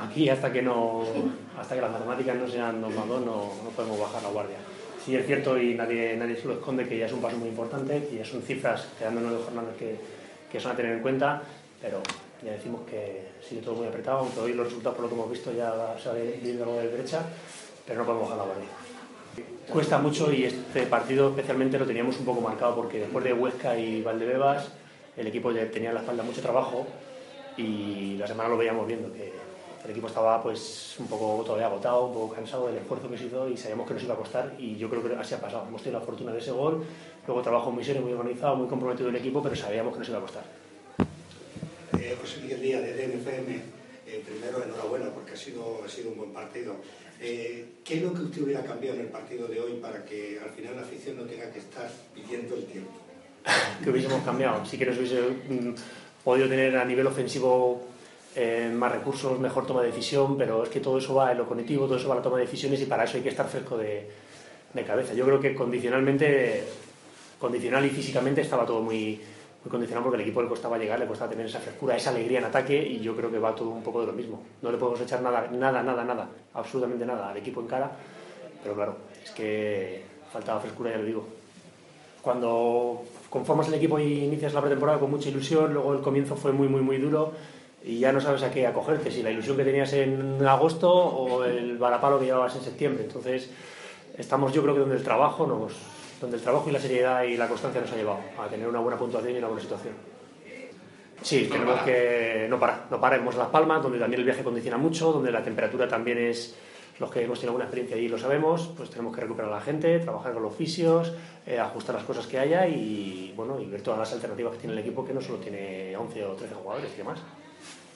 Aquí hasta que no, hasta que las matemáticas no sean 2 más 2 no, no podemos bajar la guardia. Sí es cierto y nadie, nadie se lo esconde que ya es un paso muy importante y ya son cifras, quedándonos de jornadas que, que son a tener en cuenta, pero ya decimos que sigue todo muy apretado, aunque hoy los resultados por lo que hemos visto ya se ha visto algo de derecha, pero no podemos bajar la guardia. Cuesta mucho y este partido especialmente lo teníamos un poco marcado porque después de Huesca y Valdebebas el equipo ya tenía en la espalda mucho trabajo y la semana lo veíamos viendo que el equipo estaba pues un poco todavía agotado, un poco cansado del esfuerzo que se hizo y sabíamos que nos iba a costar y yo creo que así ha pasado. Hemos tenido la fortuna de ese gol, luego trabajo muy serio, muy organizado, muy comprometido el equipo, pero sabíamos que nos iba a costar. Eh, José Miguel Díaz de DNFM, eh, primero enhorabuena porque ha sido, ha sido un buen partido. Eh, ¿Qué es lo que usted hubiera cambiado en el partido de hoy para que al final la afición no tenga que estar pidiendo el tiempo? que hubiésemos cambiado. Sí que nos hubiese mm, podido tener a nivel ofensivo eh, más recursos, mejor toma de decisión, pero es que todo eso va en lo cognitivo, todo eso va a la toma de decisiones y para eso hay que estar fresco de, de cabeza. Yo creo que condicionalmente, condicional y físicamente estaba todo muy, muy condicionado porque el equipo le costaba llegar, le costaba tener esa frescura, esa alegría en ataque y yo creo que va todo un poco de lo mismo. No le podemos echar nada, nada, nada, nada, absolutamente nada al equipo en cara, pero claro, es que faltaba frescura, ya lo digo. Cuando conformas el equipo y inicias la pretemporada con mucha ilusión, luego el comienzo fue muy, muy, muy duro y ya no sabes a qué acogerte, si la ilusión que tenías en agosto o el varapalo que llevabas en septiembre. Entonces, estamos yo creo que donde el trabajo nos, donde el trabajo y la seriedad y la constancia nos ha llevado a tener una buena puntuación y una buena situación. Sí, tenemos que no parar, no paremos Las Palmas, donde también el viaje condiciona mucho, donde la temperatura también es, los que hemos tenido alguna experiencia allí lo sabemos, pues tenemos que recuperar a la gente, trabajar con los fisios, eh, ajustar las cosas que haya y, bueno, y ver todas las alternativas que tiene el equipo, que no solo tiene 11 o 13 jugadores y demás.